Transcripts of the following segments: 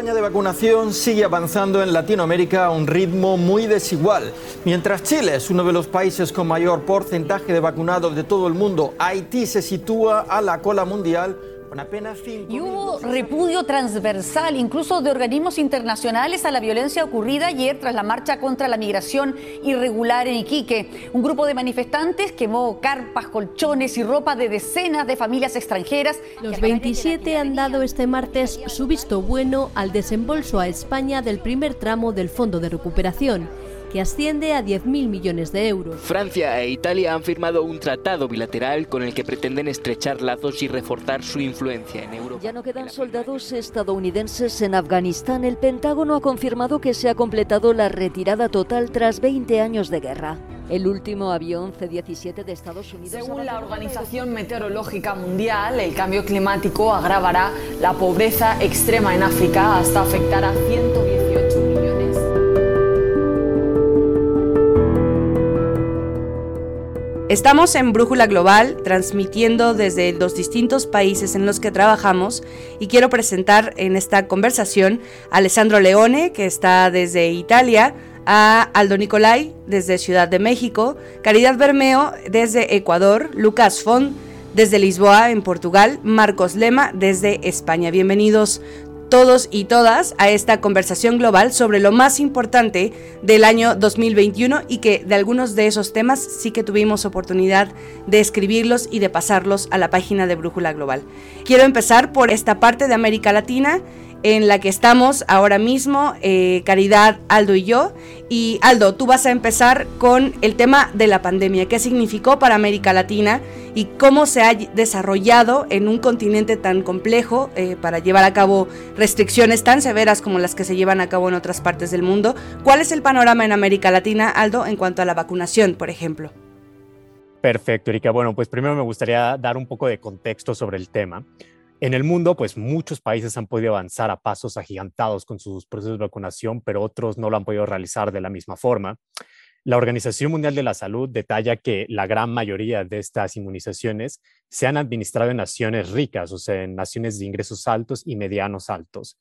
campaña de vacunación sigue avanzando en Latinoamérica a un ritmo muy desigual. Mientras Chile es uno de los países con mayor porcentaje de vacunados de todo el mundo, Haití se sitúa a la cola mundial y hubo repudio transversal, incluso de organismos internacionales, a la violencia ocurrida ayer tras la marcha contra la migración irregular en Iquique. Un grupo de manifestantes quemó carpas, colchones y ropa de decenas de familias extranjeras. Los 27 han dado este martes su visto bueno al desembolso a España del primer tramo del Fondo de Recuperación que asciende a 10.000 millones de euros. Francia e Italia han firmado un tratado bilateral con el que pretenden estrechar lazos y reforzar su influencia en Europa. Ya no quedan soldados estadounidenses en Afganistán. El Pentágono ha confirmado que se ha completado la retirada total tras 20 años de guerra. El último avión C-17 de Estados Unidos. Según la Organización Meteorológica Mundial, el cambio climático agravará la pobreza extrema en África hasta afectar a 118 Estamos en Brújula Global, transmitiendo desde los distintos países en los que trabajamos y quiero presentar en esta conversación a Alessandro Leone, que está desde Italia, a Aldo Nicolai desde Ciudad de México, Caridad Bermeo desde Ecuador, Lucas Font desde Lisboa en Portugal, Marcos Lema desde España. Bienvenidos todos y todas a esta conversación global sobre lo más importante del año 2021 y que de algunos de esos temas sí que tuvimos oportunidad de escribirlos y de pasarlos a la página de Brújula Global. Quiero empezar por esta parte de América Latina en la que estamos ahora mismo, eh, Caridad, Aldo y yo. Y Aldo, tú vas a empezar con el tema de la pandemia, qué significó para América Latina y cómo se ha desarrollado en un continente tan complejo eh, para llevar a cabo restricciones tan severas como las que se llevan a cabo en otras partes del mundo. ¿Cuál es el panorama en América Latina, Aldo, en cuanto a la vacunación, por ejemplo? Perfecto, Erika. Bueno, pues primero me gustaría dar un poco de contexto sobre el tema. En el mundo, pues muchos países han podido avanzar a pasos agigantados con sus procesos de vacunación, pero otros no lo han podido realizar de la misma forma. La Organización Mundial de la Salud detalla que la gran mayoría de estas inmunizaciones se han administrado en naciones ricas, o sea, en naciones de ingresos altos y medianos altos.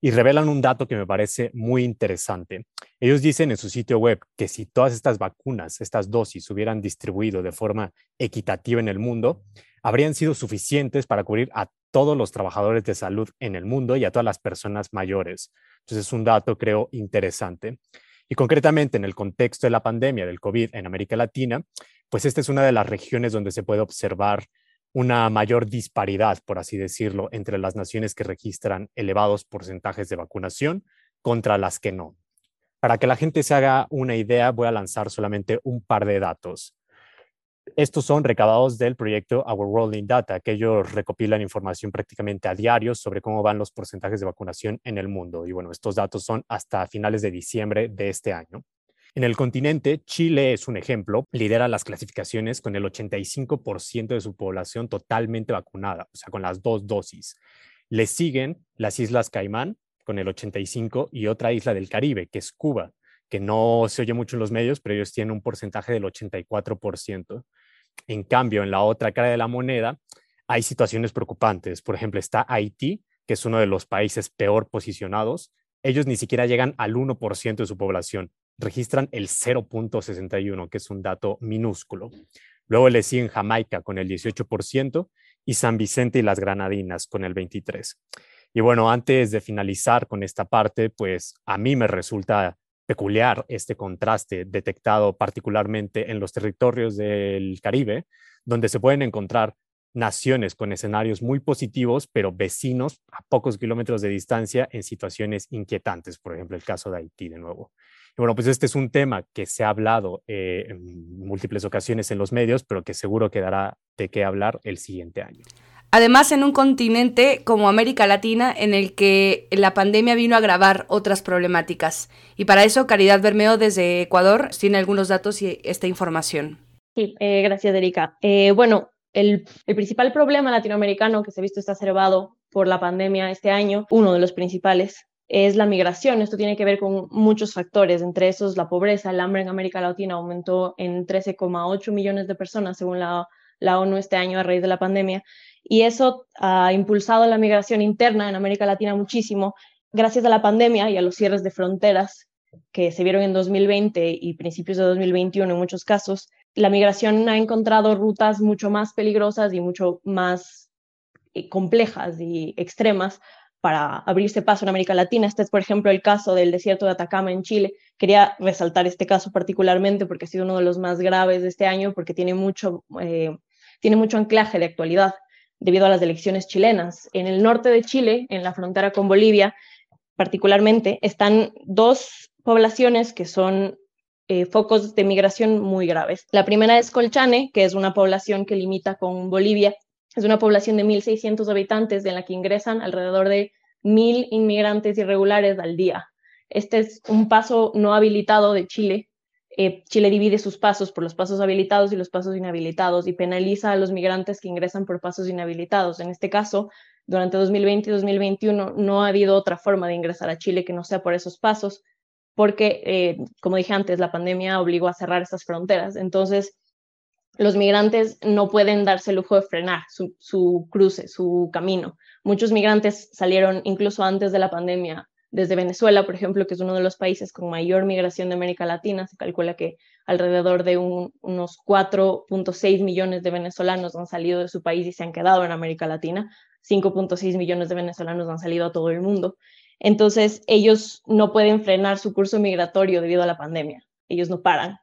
Y revelan un dato que me parece muy interesante. Ellos dicen en su sitio web que si todas estas vacunas, estas dosis, hubieran distribuido de forma equitativa en el mundo, habrían sido suficientes para cubrir a todos los trabajadores de salud en el mundo y a todas las personas mayores. Entonces es un dato, creo, interesante. Y concretamente en el contexto de la pandemia del COVID en América Latina, pues esta es una de las regiones donde se puede observar una mayor disparidad, por así decirlo, entre las naciones que registran elevados porcentajes de vacunación contra las que no. Para que la gente se haga una idea, voy a lanzar solamente un par de datos. Estos son recabados del proyecto Our World in Data, que ellos recopilan información prácticamente a diario sobre cómo van los porcentajes de vacunación en el mundo. Y bueno, estos datos son hasta finales de diciembre de este año. En el continente, Chile es un ejemplo, lidera las clasificaciones con el 85% de su población totalmente vacunada, o sea, con las dos dosis. Le siguen las Islas Caimán con el 85% y otra isla del Caribe, que es Cuba, que no se oye mucho en los medios, pero ellos tienen un porcentaje del 84%. En cambio, en la otra cara de la moneda hay situaciones preocupantes. Por ejemplo, está Haití, que es uno de los países peor posicionados. Ellos ni siquiera llegan al 1% de su población. Registran el 0.61, que es un dato minúsculo. Luego le siguen Jamaica con el 18% y San Vicente y las Granadinas con el 23%. Y bueno, antes de finalizar con esta parte, pues a mí me resulta peculiar este contraste detectado particularmente en los territorios del Caribe, donde se pueden encontrar naciones con escenarios muy positivos, pero vecinos a pocos kilómetros de distancia en situaciones inquietantes, por ejemplo, el caso de Haití de nuevo. Y bueno, pues este es un tema que se ha hablado eh, en múltiples ocasiones en los medios, pero que seguro quedará de qué hablar el siguiente año. Además, en un continente como América Latina, en el que la pandemia vino a agravar otras problemáticas. Y para eso, Caridad Bermeo desde Ecuador tiene algunos datos y esta información. Sí, eh, gracias, Erika. Eh, bueno, el, el, principal problema latinoamericano que se ha visto exacerbado por la pandemia este año, uno de los principales, es la migración. Esto tiene que ver con muchos factores, entre esos la pobreza. El hambre en América Latina aumentó en 13,8 millones de personas según la, la ONU este año a raíz de la pandemia y eso ha impulsado la migración interna en América Latina muchísimo gracias a la pandemia y a los cierres de fronteras que se vieron en 2020 y principios de 2021 en muchos casos, la migración ha encontrado rutas mucho más peligrosas y mucho más eh, complejas y extremas para abrirse paso en América Latina. Este es, por ejemplo, el caso del desierto de Atacama en Chile. Quería resaltar este caso particularmente porque ha sido uno de los más graves de este año, porque tiene mucho, eh, tiene mucho anclaje de actualidad debido a las elecciones chilenas. En el norte de Chile, en la frontera con Bolivia, particularmente, están dos poblaciones que son eh, focos de migración muy graves. La primera es Colchane, que es una población que limita con Bolivia. Es una población de 1.600 habitantes en la que ingresan alrededor de 1.000 inmigrantes irregulares al día. Este es un paso no habilitado de Chile. Eh, Chile divide sus pasos por los pasos habilitados y los pasos inhabilitados y penaliza a los migrantes que ingresan por pasos inhabilitados. En este caso, durante 2020 y 2021 no ha habido otra forma de ingresar a Chile que no sea por esos pasos porque, eh, como dije antes, la pandemia obligó a cerrar estas fronteras. Entonces, los migrantes no pueden darse el lujo de frenar su, cruce, su camino. Muchos migrantes salieron incluso antes de la pandemia desde Venezuela, por ejemplo, que es uno de los países con mayor migración de América Latina. Se calcula que alrededor de unos 4.6 millones de venezolanos han salido de su país y se han quedado en América Latina. 5.6 millones de venezolanos han salido a todo el mundo. Entonces, ellos no pueden frenar su curso migratorio debido a la pandemia. Ellos no paran.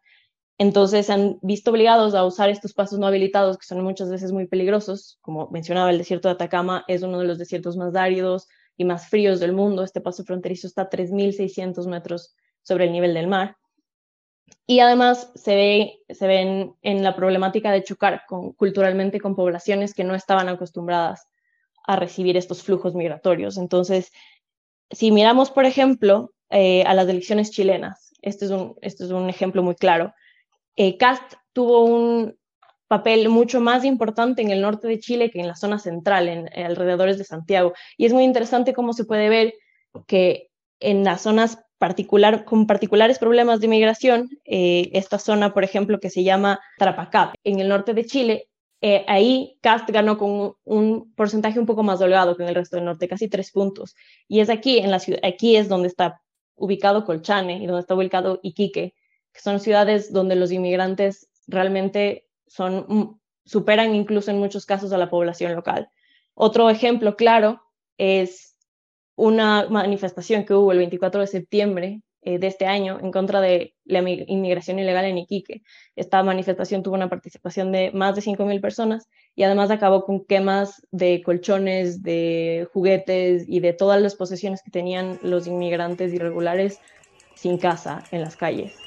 Entonces, han visto obligados a usar estos pasos no habilitados, que son muchas veces muy peligrosos. Como mencionaba, el desierto de Atacama es uno de los desiertos más áridos y más fríos del mundo. Este paso fronterizo está a 3.600 metros sobre el nivel del mar. Y además se, ve, se ven en la problemática de chocar culturalmente con poblaciones que no estaban acostumbradas a recibir estos flujos migratorios. Entonces, si miramos, por ejemplo, eh, a las elecciones chilenas, este es un, este es un ejemplo muy claro, eh, Cast tuvo un papel mucho más importante en el norte de Chile que en la zona central, en, alrededores de Santiago. Y es muy interesante cómo se puede ver que en las zonas particular, con particulares problemas de migración, eh, esta zona, por ejemplo, que se llama Tarapacá, en el norte de Chile, eh, ahí Cast ganó con un, porcentaje un poco más holgado que en el resto del norte, casi tres puntos. Y es aquí, en la ciudad, aquí es donde está ubicado Colchane y donde está ubicado Iquique, que son ciudades donde los inmigrantes realmente son, mm, superan incluso en muchos casos a la población local. Otro ejemplo claro es una manifestación que hubo el 24 de septiembre eh, de este año en contra de la inmigración ilegal en Iquique. Esta manifestación tuvo una participación de más de 5.000 personas y además acabó con quemas de colchones, de juguetes y de todas las posesiones que tenían los inmigrantes irregulares sin casa en las calles.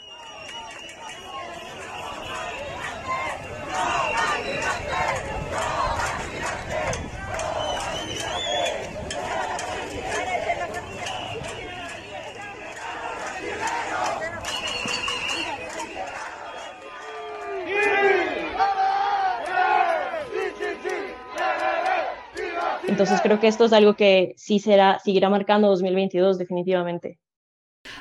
Entonces creo que esto es algo que sí será, seguirá marcando 2022 definitivamente.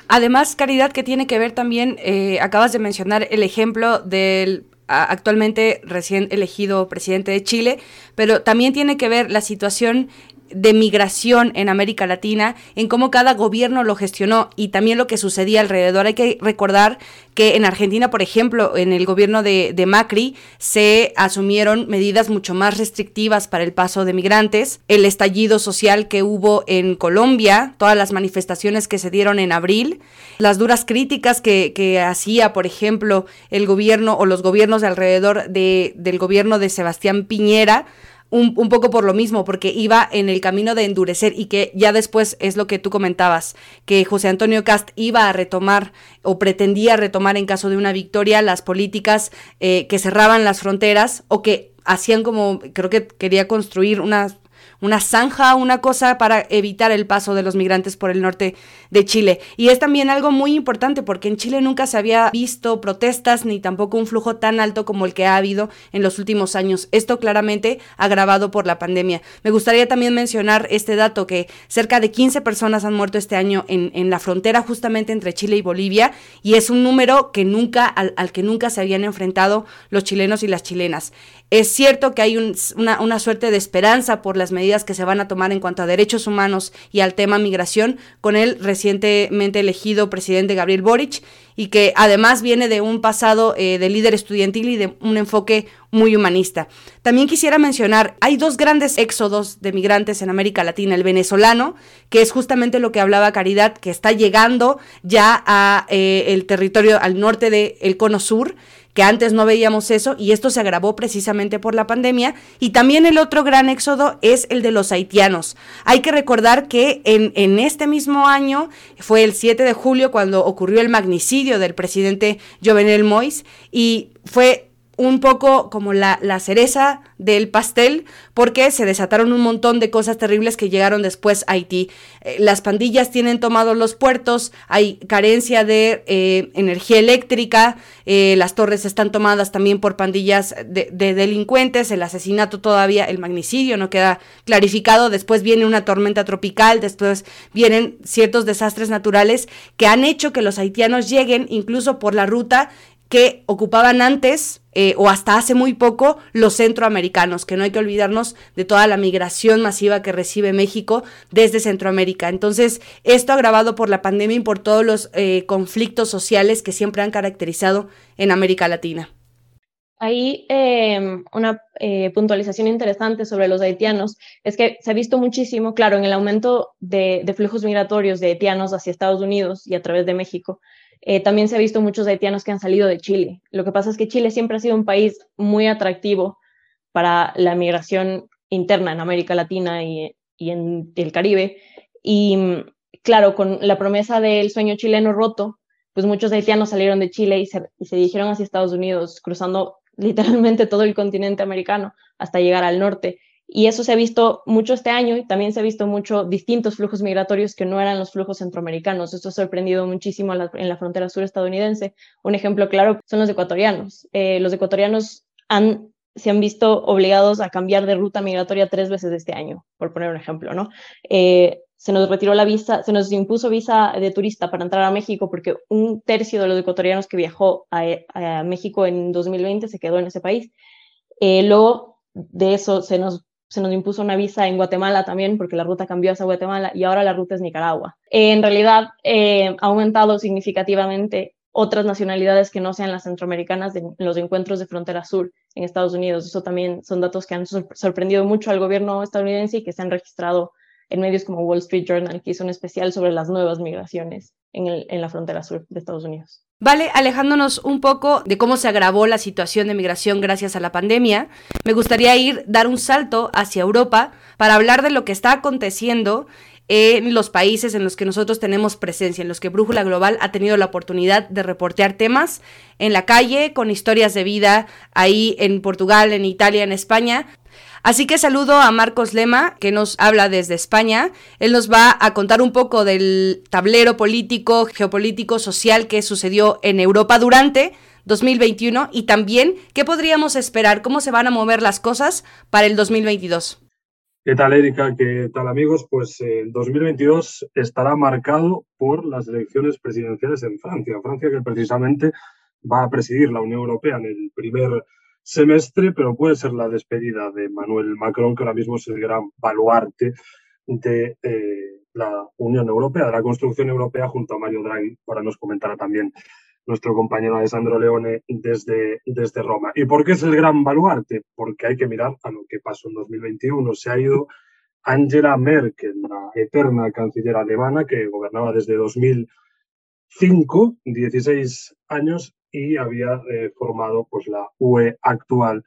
Además, Caridad, que tiene que ver también, eh, acabas de mencionar el ejemplo del actualmente recién elegido presidente de Chile, pero también tiene que ver la situación de migración en América Latina, en cómo cada gobierno lo gestionó y también lo que sucedía alrededor. Hay que recordar que en Argentina, por ejemplo, en el gobierno de, Macri, se asumieron medidas mucho más restrictivas para el paso de migrantes. El estallido social que hubo en Colombia, todas las manifestaciones que se dieron en abril, las duras críticas que, que hacía, por ejemplo, el gobierno o los gobiernos de alrededor de, del gobierno de Sebastián Piñera un, un, poco por lo mismo, porque iba en el camino de endurecer y que ya después es lo que tú comentabas, que José Antonio Cast iba a retomar o pretendía retomar en caso de una victoria las políticas eh, que cerraban las fronteras o que hacían como, creo que quería construir unas una zanja, una cosa para evitar el paso de los migrantes por el norte de Chile. Y es también algo muy importante porque en Chile nunca se había visto protestas ni tampoco un flujo tan alto como el que ha habido en los últimos años. Esto claramente agravado por la pandemia. Me gustaría también mencionar este dato que cerca de 15 personas han muerto este año en, en la frontera justamente entre Chile y Bolivia y es un número que nunca, al, al que nunca se habían enfrentado los chilenos y las chilenas. Es cierto que hay una, una suerte de esperanza por las medidas que se van a tomar en cuanto a derechos humanos y al tema migración con el recientemente elegido presidente Gabriel Boric y que además viene de un pasado eh, de líder estudiantil y de un enfoque muy humanista. También quisiera mencionar, hay dos grandes éxodos de migrantes en América Latina, el venezolano, que es justamente lo que hablaba Caridad, que está llegando ya a eh, el territorio al norte del cono sur, que antes no veíamos eso y esto se agravó precisamente por la pandemia. Y también el otro gran éxodo es el de los haitianos. Hay que recordar que en, en este mismo año, fue el 7 de julio cuando ocurrió el magnicidio del presidente Jovenel Mois y fue un poco como la, la, cereza del pastel, porque se desataron un montón de cosas terribles que llegaron después a Haití. Eh, las pandillas tienen tomados los puertos, hay carencia de eh, energía eléctrica, eh, las torres están tomadas también por pandillas de, de, delincuentes, el asesinato todavía, el magnicidio no queda clarificado, después viene una tormenta tropical, después vienen ciertos desastres naturales que han hecho que los haitianos lleguen incluso por la ruta que ocupaban antes eh, o hasta hace muy poco los centroamericanos, que no hay que olvidarnos de toda la migración masiva que recibe México desde Centroamérica. Entonces, esto agravado por la pandemia y por todos los eh, conflictos sociales que siempre han caracterizado en América Latina. Ahí eh, una puntualización interesante sobre los haitianos es que se ha visto muchísimo, claro, en el aumento de flujos migratorios de haitianos hacia Estados Unidos y a través de México, eh, también se ha visto muchos haitianos que han salido de Chile. Lo que pasa es que Chile siempre ha sido un país muy atractivo para la migración interna en América Latina y, en el Caribe. Y claro, con la promesa del sueño chileno roto, pues muchos haitianos salieron de Chile y se, y se dirigieron hacia Estados Unidos, cruzando literalmente todo el continente americano hasta llegar al norte. Y eso se ha visto mucho este año y también se ha visto mucho distintos flujos migratorios que no eran los flujos centroamericanos. Esto ha sorprendido muchísimo en la frontera sur estadounidense. Un ejemplo claro son los ecuatorianos. Eh, los ecuatorianos han, se han visto obligados a cambiar de ruta migratoria tres veces este año, por poner un ejemplo, ¿no? Eh, se nos retiró la visa, se nos impuso visa de turista para entrar a México porque un tercio de los ecuatorianos que viajó a, a México en 2020 se quedó en ese país. Eh, luego de eso se nos se nos impuso una visa en Guatemala también, porque la ruta cambió hacia Guatemala y ahora la ruta es Nicaragua. en realidad, eh, ha aumentado significativamente otras nacionalidades que no sean las centroamericanas en los encuentros de frontera sur en Estados Unidos. Eso también son datos que han sorprendido mucho al gobierno estadounidense y que se han registrado en medios como Wall Street Journal, que hizo un especial sobre las nuevas migraciones en, la frontera sur de Estados Unidos. Vale, alejándonos un poco de cómo se agravó la situación de migración gracias a la pandemia, me gustaría ir, dar un salto hacia Europa para hablar de lo que está aconteciendo en los países en los que nosotros tenemos presencia, en los que Brújula Global ha tenido la oportunidad de reportear temas en la calle, con historias de vida ahí en Portugal, en Italia, en España, Así que saludo a Marcos Lema, que nos habla desde España. Él nos va a contar un poco del tablero político, geopolítico, social que sucedió en Europa durante 2021 y también qué podríamos esperar, cómo se van a mover las cosas para el 2022. ¿Qué tal, Erika? ¿Qué tal, amigos? Pues el 2022 estará marcado por las elecciones presidenciales en Francia. Francia que precisamente va a presidir la Unión Europea en el primer semestre, pero puede ser la despedida de Manuel Macron, que ahora mismo es el gran baluarte de eh, la Unión Europea, de la construcción europea, junto a Mario Draghi. Ahora nos comentará también nuestro compañero Alessandro Leone desde, desde Roma. ¿Y por qué es el gran baluarte? Porque hay que mirar a lo que pasó en 2021. Se ha ido Angela Merkel, la eterna canciller alemana que gobernaba desde 2005, 16 años, y había eh, formado pues, la UE actual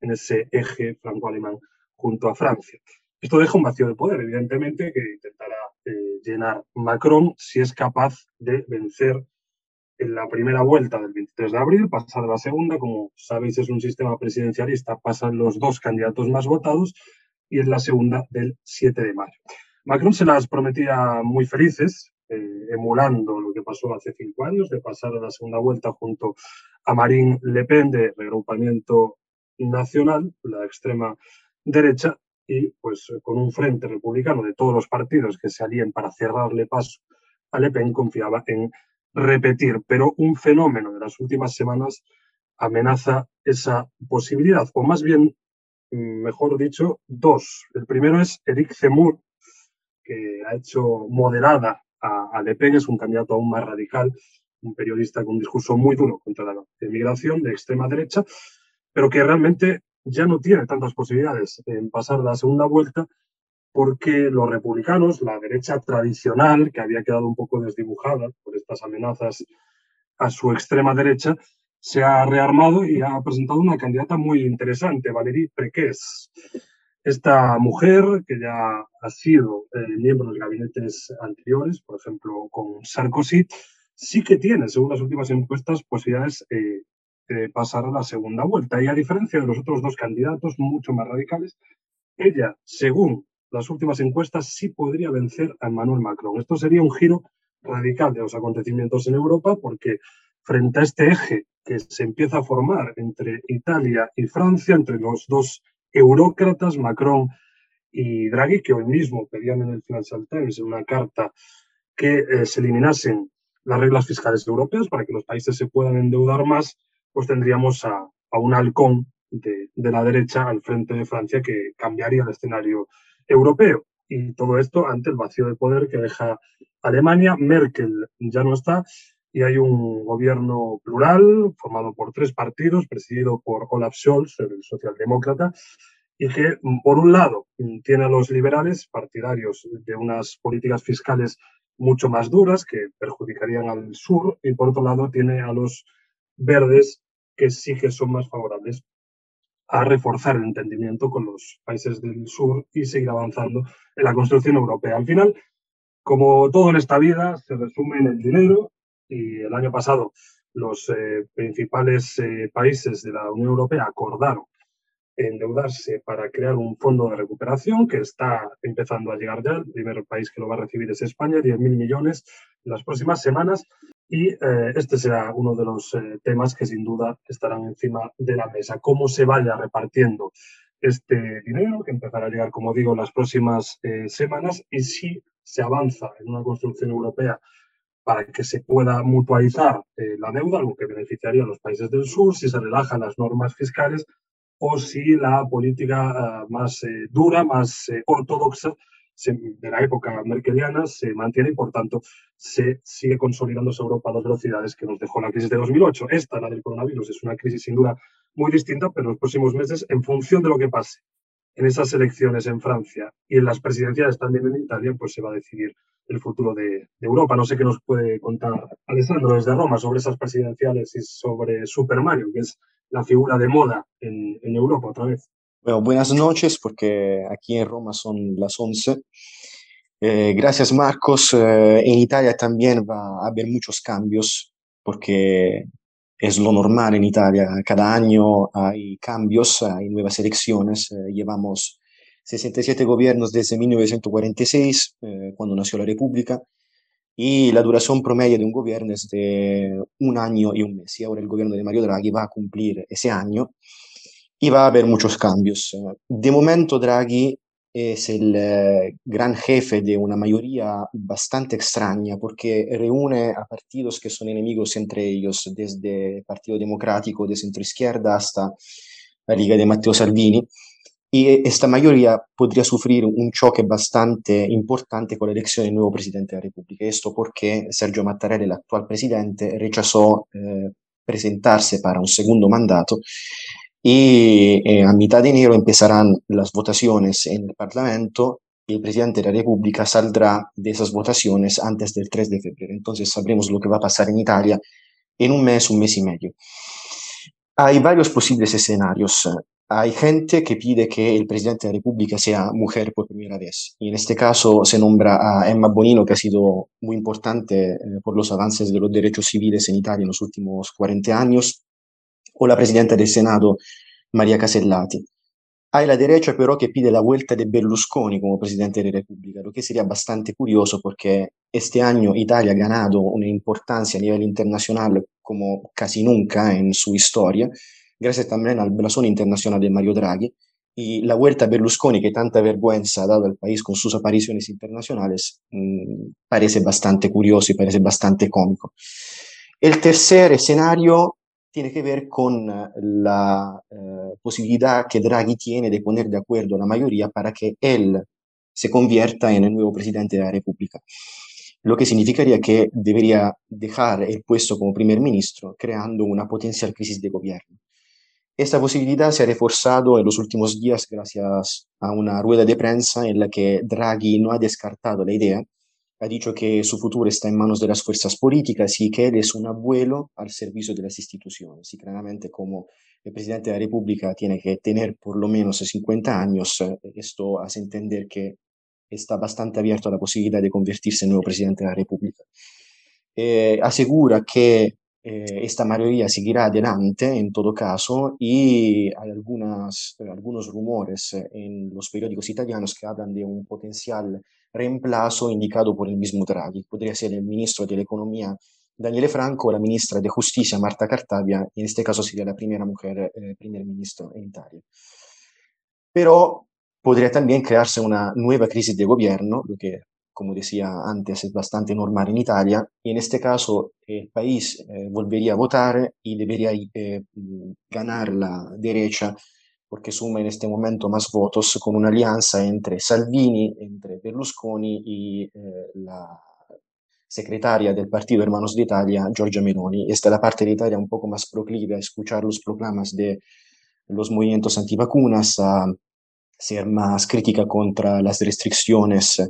en ese eje franco-alemán junto a Francia. Esto deja un vacío de poder, evidentemente, que intentará eh, llenar Macron si es capaz de vencer en la primera vuelta del 23 de abril, pasar la segunda, como sabéis es un sistema presidencialista, pasan los dos candidatos más votados y en la segunda del 7 de mayo. Macron se las prometía muy felices, eh, emulando lo que pasó hace cinco años, de pasar a la segunda vuelta junto a Marine Le Pen de regrupamiento nacional, la extrema derecha, y pues con un frente republicano de todos los partidos que se alíen para cerrarle paso a Le Pen, confiaba en repetir. Pero un fenómeno de las últimas semanas amenaza esa posibilidad, o más bien mejor dicho, dos. El primero es Eric Zemmour, que ha hecho moderada a, a Le Pen, es un candidato aún más radical, un periodista con un discurso muy duro contra la emigración de extrema derecha, pero que realmente ya no tiene tantas posibilidades en pasar la segunda vuelta porque los republicanos, la derecha tradicional, que había quedado un poco desdibujada por estas amenazas a su extrema derecha, se ha rearmado y ha presentado una candidata muy interesante, Valérie Prequés. Esta mujer, que ya ha sido eh, miembro de gabinetes anteriores, por ejemplo, con Sarkozy, sí que tiene, según las últimas encuestas, posibilidades eh, de pasar a la segunda vuelta. Y a diferencia de los otros dos candidatos, mucho más radicales, ella, según las últimas encuestas, sí podría vencer a Emmanuel Macron. Esto sería un giro radical de los acontecimientos en Europa, porque frente a este eje que se empieza a formar entre Italia y Francia, entre los dos eurócratas, Macron y Draghi, que hoy mismo pedían en el Financial Times en una carta que eh, se eliminasen las reglas fiscales europeas para que los países se puedan endeudar más, pues tendríamos a, un halcón de, la derecha al frente de Francia que cambiaría el escenario europeo. Y todo esto ante el vacío de poder que deja Alemania. Merkel ya no está y hay un gobierno plural formado por tres partidos, presidido por Olaf Scholz, el socialdemócrata, y que, por un lado, tiene a los liberales, partidarios de unas políticas fiscales mucho más duras que perjudicarían al sur, y por otro lado, tiene a los verdes que sí que son más favorables a reforzar el entendimiento con los países del sur y seguir avanzando en la construcción europea. Al final, como todo en esta vida, se resume en el dinero y el año pasado los eh, principales eh, países de la Unión Europea acordaron endeudarse para crear un fondo de recuperación que está empezando a llegar ya. El primer país que lo va a recibir es España, 10.000 millones en las próximas semanas. Y eh, este será uno de los temas que sin duda estarán encima de la mesa. Cómo se vaya repartiendo este dinero, que empezará a llegar, como digo, en las próximas semanas, y si se avanza en una construcción europea para que se pueda mutualizar eh, la deuda, algo que beneficiaría a los países del sur, si se relajan las normas fiscales o si la política eh, más eh, dura, más ortodoxa de la época merkeliana se mantiene y, por tanto, se sigue consolidándose Europa a dos velocidades que nos dejó la crisis de 2008. Esta, la del coronavirus, es una crisis sin duda muy distinta, pero en los próximos meses, en función de lo que pase en esas elecciones en Francia y en las presidenciales también en Italia, pues se va a decidir el futuro de, Europa. No sé qué nos puede contar Alessandro desde Roma sobre esas presidenciales y sobre Super Mario, que es la figura de moda en, Europa otra vez. Bueno, buenas noches, porque aquí en Roma son las 11. Eh, gracias, Marcos. Eh, en Italia también va a haber muchos cambios, porque es lo normal en Italia. Cada año hay cambios, hay nuevas elecciones. Eh, llevamos 67 gobiernos desde 1946, eh, cuando nació la República, y la duración promedio de un gobierno es de un año y un mes. Y ahora el gobierno de Mario Draghi va a cumplir ese año y va a haber muchos cambios. De momento, Draghi es el gran jefe de una mayoría bastante extraña porque reúne a partidos que son enemigos entre ellos, desde el Partido Democrático de centro izquierda hasta la Liga de Matteo Salvini y esta mayoría podría sufrir un choque bastante importante con la elección del nuevo presidente de la República. Esto porque Sergio Mattarella, el actual presidente, rechazó eh, presentarse para un segundo mandato y eh, a mitad de enero empezarán las votaciones en el Parlamento y el presidente de la República saldrá de esas votaciones antes del 3 de febrero. Entonces sabremos lo que va a pasar en Italia en un mes, un mes y medio. Hay varios posibles escenarios hay gente que pide que el presidente de la República sea mujer por primera vez. Y en este caso se nombra a Emma Bonino, que ha sido muy importante eh, por los avances de los derechos civiles en Italia en los últimos 40 años, o la presidenta del Senado, María Casellati. Hay la derecha pero que pide la vuelta de Berlusconi como presidente de la República, lo que sería bastante curioso porque este año Italia ha ganado una importancia a nivel internacional como casi nunca en su historia gracias también al blasón internacional de Mario Draghi y la vuelta a Berlusconi, que tanta vergüenza ha dado al país con sus apariciones internacionales, mmm, parece bastante curioso y parece bastante cómico. El tercer escenario tiene que ver con la eh, posibilidad que Draghi tiene de poner de acuerdo a la mayoría para que él se convierta en el nuevo presidente de la República. Lo que significaría que debería dejar el puesto como primer ministro, creando una potencial crisis de gobierno. Esta posibilidad se ha reforzado en los últimos días gracias a una rueda de prensa en la que Draghi no ha descartado la idea ha dicho que su futuro está en manos de las fuerzas políticas y que él es un abuelo al servicio de las instituciones. Y claramente como el presidente de la República tiene que tener por lo menos 50 años, eh, esto hace entender que está bastante abierto a la posibilidad de convertirse en nuevo presidente de la República. Eh, asegura que eh, esta mayoría seguirá adelante en todo caso y hay algunas, algunos rumores en los periódicos italianos que hablan de un potencial reemplazo indicado por el mismo Draghi. Podría ser el ministro de la Economía Daniele Franco o la ministra de Justicia Marta Cartabia, en este caso sería la primera mujer eh, primer ministro en Italia. Pero podría también crearse una nueva crisis de gobierno, lo que, como decía antes, es bastante normal en Italia, y en este caso el país eh, volvería a votar y debería eh, ganar la derecha porque suma en este momento más votos con una alianza entre Salvini, entre Berlusconi y eh, la secretaria del Partido Hermanos de Italia, Giorgia Meloni. Esta es la parte de Italia un poco más proclive a escuchar los proclamas de los movimientos antivacunas, a ser más crítica contra las restricciones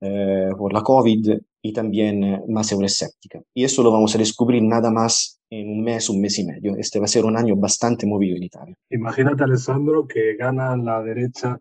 eh, por la COVID y también más euroescéptica. Y eso lo vamos a descubrir nada más en un mes, un mes y medio. Este va a ser un año bastante movido en Italia. Imagínate, Alessandro, que gana la derecha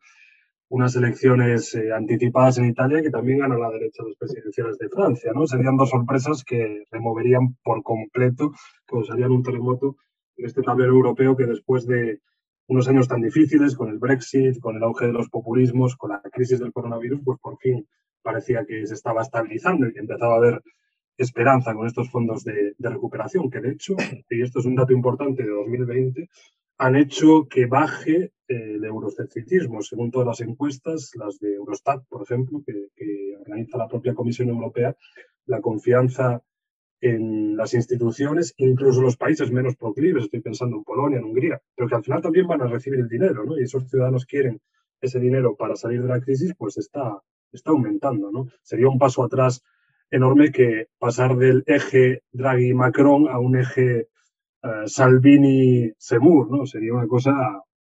unas elecciones eh, anticipadas en Italia que también gana la derecha las presidenciales de Francia, ¿no? Serían dos sorpresas que removerían por completo, causarían un terremoto en este tablero europeo que después de unos años tan difíciles, con el Brexit, con el auge de los populismos, con la crisis del coronavirus, pues por fin parecía que se estaba estabilizando y que empezaba a haber esperanza con estos fondos de, recuperación, que de hecho, y esto es un dato importante de 2020, han hecho que baje eh, el euroscepticismo. Según todas las encuestas, las de Eurostat, por ejemplo, que, que organiza la propia Comisión Europea, la confianza en las instituciones, incluso los países menos proclives, estoy pensando en Polonia, en Hungría, pero que al final también van a recibir el dinero, ¿no? Y esos ciudadanos quieren ese dinero para salir de la crisis, pues está, está aumentando, ¿no? Sería un paso atrás enorme que pasar del eje Draghi-Macron a un eje uh, Salvini-Semur, ¿no? Sería una cosa,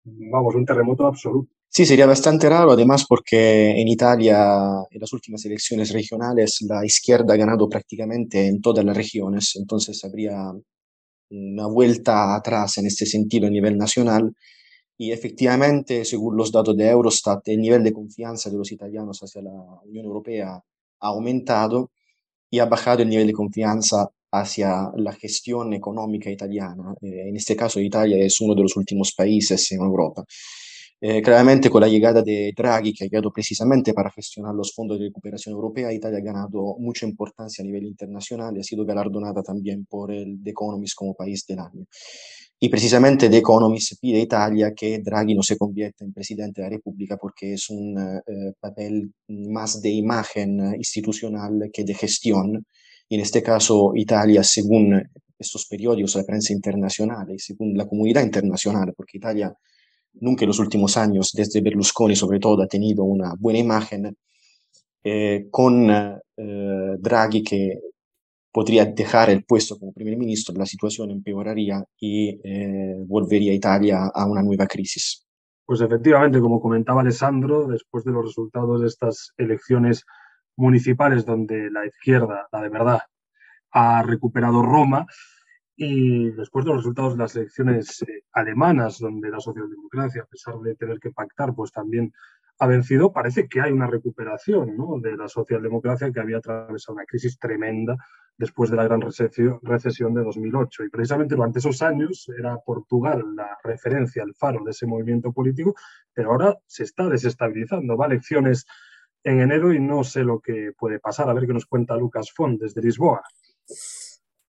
vamos, un terremoto absoluto. Sí, sería bastante raro, además porque en Italia, en las últimas elecciones regionales, la izquierda ha ganado prácticamente en todas las regiones, entonces habría una vuelta atrás en este sentido a nivel nacional. Y efectivamente, según los datos de Eurostat, el nivel de confianza de los italianos hacia la Unión Europea ha aumentado y ha bajado el nivel de confianza hacia la gestión económica italiana. Eh, en este caso Italia es uno de últimos países en Europa. Eh, claramente con la llegada de Draghi, que ha llegado precisamente para gestionar los fondos de recuperación europea, Italia ha ganado mucha importancia a nivel internacional y ha sido galardonada también por el The Economist como país del. Y precisamente The Economist pide a Italia que Draghi no se convierta en presidente de la República porque es un eh, papel más de imagen institucional que de gestión. Y en este caso, Italia, según estos periódicos, la prensa internacional y según la comunidad internacional, porque Italia nunca en los últimos años, desde Berlusconi sobre todo, ha tenido una buena imagen, eh, con eh, Draghi que podría dejar el puesto como primer ministro, la situación empeoraría y eh, volvería Italia a una nueva crisis. Pues efectivamente, como comentaba Alessandro, después de los resultados de estas elecciones municipales donde la izquierda, la de verdad, ha recuperado Roma, y después de los resultados de las elecciones eh, alemanas, donde la socialdemocracia, a pesar de tener que pactar, pues también ha vencido, parece que hay una recuperación ¿no? de la socialdemocracia que había atravesado una crisis tremenda después de la gran recesión de 2008. Y precisamente durante esos años era Portugal la referencia, el faro de ese movimiento político, pero ahora se está desestabilizando. Va a elecciones en enero y no sé lo que puede pasar. A ver qué nos cuenta Lucas Font desde Lisboa.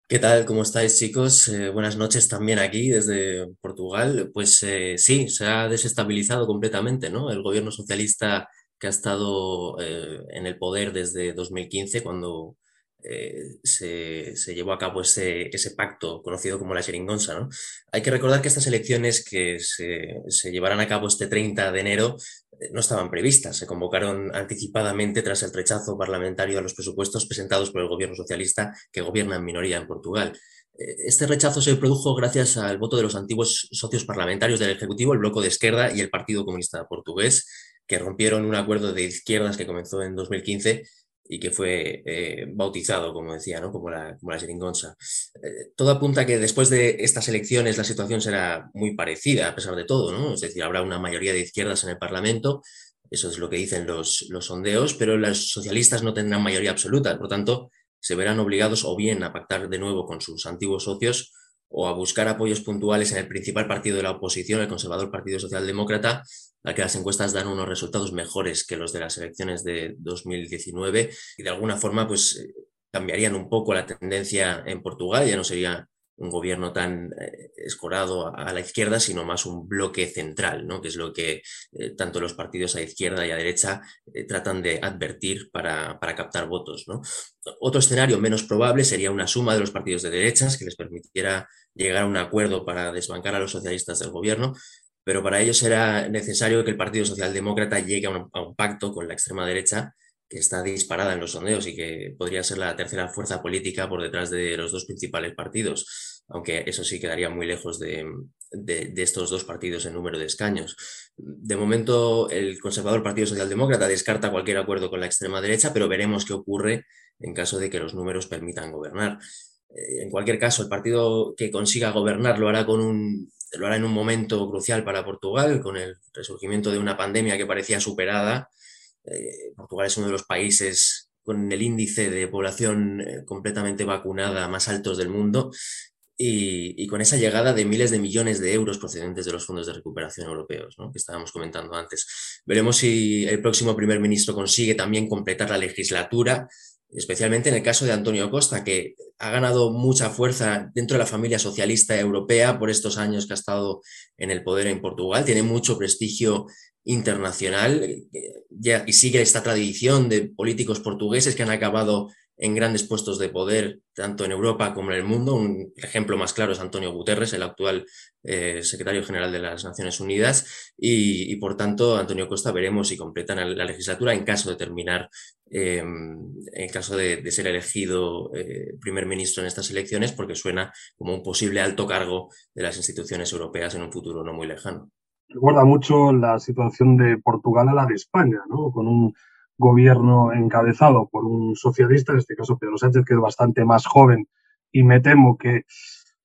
¿Qué tal? ¿Cómo estáis, chicos? Eh, buenas noches también aquí desde Portugal. Pues eh, sí, se ha desestabilizado completamente, ¿no? El gobierno socialista que ha estado eh, en el poder desde 2015, cuando eh, se, llevó a cabo ese, pacto conocido como la Jeringonza. Hay que recordar que estas elecciones que se, se llevarán a cabo este 30 de enero eh, no estaban previstas, se convocaron anticipadamente tras el rechazo parlamentario a los presupuestos presentados por el gobierno socialista que gobierna en minoría en Portugal. Eh, este rechazo se produjo gracias al voto de los antiguos socios parlamentarios del Ejecutivo, el Bloco de Izquierda y el Partido Comunista Portugués, que rompieron un acuerdo de izquierdas que comenzó en 2015 y que fue eh, bautizado, como decía, ¿no? como, la, como la jeringonza. Eh, todo apunta a que después de estas elecciones la situación será muy parecida, a pesar de todo, ¿no? es decir, habrá una mayoría de izquierdas en el Parlamento, eso es lo que dicen los, los sondeos, pero los socialistas no tendrán mayoría absoluta, por tanto, se verán obligados o bien a pactar de nuevo con sus antiguos socios o a buscar apoyos puntuales en el principal partido de la oposición, el conservador Partido Socialdemócrata, a que las encuestas dan unos resultados mejores que los de las elecciones de 2019 y de alguna forma pues eh, cambiarían un poco la tendencia en Portugal, ya no sería un gobierno tan eh, escorado a la izquierda, sino más un bloque central, ¿no? que es lo que eh, tanto los partidos a izquierda y a derecha tratan de advertir para, para captar votos. ¿no? Otro escenario menos probable sería una suma de los partidos de derechas que les permitiera llegar a un acuerdo para desbancar a los socialistas del gobierno, pero para ello será necesario que el Partido Socialdemócrata llegue a un, pacto con la extrema derecha que está disparada en los sondeos y que podría ser la tercera fuerza política por detrás de los dos principales partidos, aunque eso sí quedaría muy lejos de, estos dos partidos en número de escaños. De momento, el conservador Partido Socialdemócrata descarta cualquier acuerdo con la extrema derecha, pero veremos qué ocurre en caso de que los números permitan gobernar. Eh, en cualquier caso, el partido que consiga gobernar lo hará con un lo hará en un momento crucial para Portugal, con el resurgimiento de una pandemia que parecía superada. Eh, Portugal es uno de los países con el índice de población eh, completamente vacunada más altos del mundo y, con esa llegada de miles de millones de euros procedentes de los fondos de recuperación europeos, que estábamos comentando antes. Veremos si el próximo primer ministro consigue también completar la legislatura especialmente en el caso de Antonio Costa, que ha ganado mucha fuerza dentro de la familia socialista europea por estos años que ha estado en el poder en Portugal, tiene mucho prestigio internacional eh, y sigue esta tradición de políticos portugueses que han acabado en grandes puestos de poder, tanto en Europa como en el mundo. Un ejemplo más claro es Antonio Guterres, el actual eh, secretario general de las Naciones Unidas, y, por tanto, Antonio Costa veremos si completan la legislatura en caso de terminar, em, en caso de, ser elegido eh, primer ministro en estas elecciones, porque suena como un posible alto cargo de las instituciones europeas en un futuro no muy lejano. Recuerda mucho la situación de Portugal a la de España, ¿no? Con un gobierno encabezado por un socialista, en este caso Pedro Sánchez, que es bastante más joven y me temo que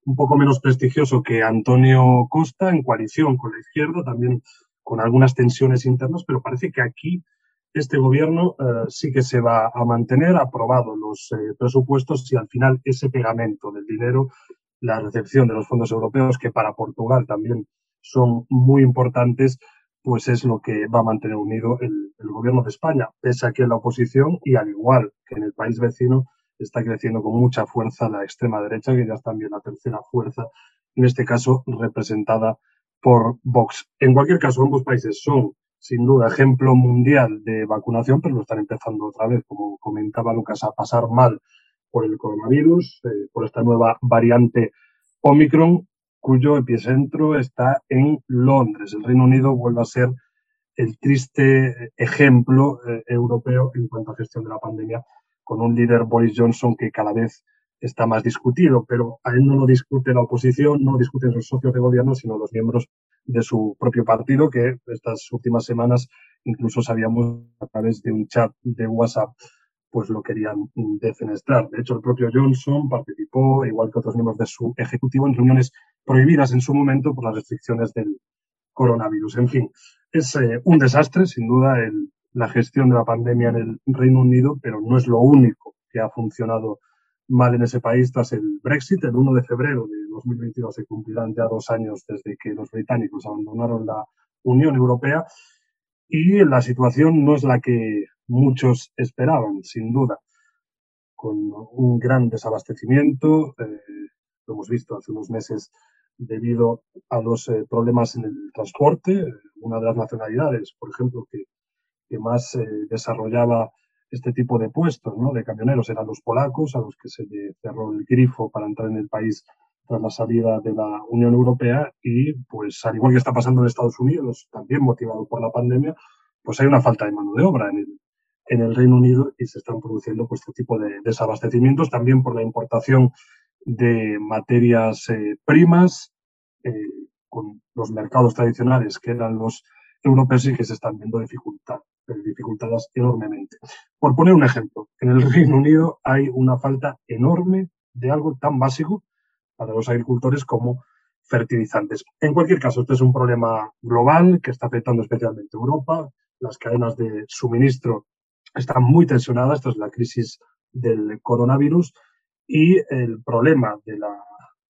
un poco menos prestigioso que Antonio Costa, en coalición con la izquierda, también con algunas tensiones internas, pero parece que aquí este gobierno eh, sí que se va a mantener, aprobado los eh, presupuestos y al final ese pegamento del dinero, la recepción de los fondos europeos, que para Portugal también son muy importantes, pues es lo que va a mantener unido el, gobierno de España, pese a que la oposición, y al igual que en el país vecino, está creciendo con mucha fuerza la extrema derecha, que ya es también la tercera fuerza, en este caso representada por Vox. En cualquier caso, ambos países son, sin duda, ejemplo mundial de vacunación, pero lo están empezando otra vez, como comentaba Lucas, a pasar mal por el coronavirus, eh, por esta nueva variante Omicron, cuyo epicentro está en Londres. El Reino Unido vuelve a ser el triste ejemplo eh, europeo en cuanto a gestión de la pandemia, con un líder Boris Johnson que cada vez está más discutido, pero a él no lo discute la oposición, no lo discuten sus socios de gobierno, sino los miembros de su propio partido, que estas últimas semanas incluso sabíamos a través de un chat de WhatsApp pues lo querían defenestrar. De hecho, el propio Johnson participó, igual que otros miembros de su ejecutivo, en reuniones prohibidas en su momento por las restricciones del coronavirus. En fin, es eh, un desastre, sin duda, la gestión de la pandemia en el Reino Unido, pero no es lo único que ha funcionado mal en ese país tras el Brexit. El 1 de febrero de 2022 se cumplirán ya dos años desde que los británicos abandonaron la Unión Europea y la situación no es la que muchos esperaban, sin duda, con un gran desabastecimiento, eh, lo hemos visto hace unos meses debido a los eh, problemas en el transporte. Una de las nacionalidades, por ejemplo, que, que más eh, desarrollaba este tipo de puestos, ¿no? De camioneros eran los polacos a los que se le cerró el grifo para entrar en el país tras la salida de la Unión Europea y, pues, al igual que está pasando en Estados Unidos, también motivado por la pandemia, pues hay una falta de mano de obra en el, en el Reino Unido y se están produciendo pues, este tipo de desabastecimientos también por la importación de materias eh, primas eh, con los mercados tradicionales que eran los europeos y que se están viendo dificultad, dificultadas enormemente. Por poner un ejemplo, en el Reino Unido hay una falta enorme de algo tan básico para los agricultores como fertilizantes. En cualquier caso, este es un problema global que está afectando especialmente a Europa. Las cadenas de suministro están muy tensionadas tras la crisis del coronavirus y el problema de la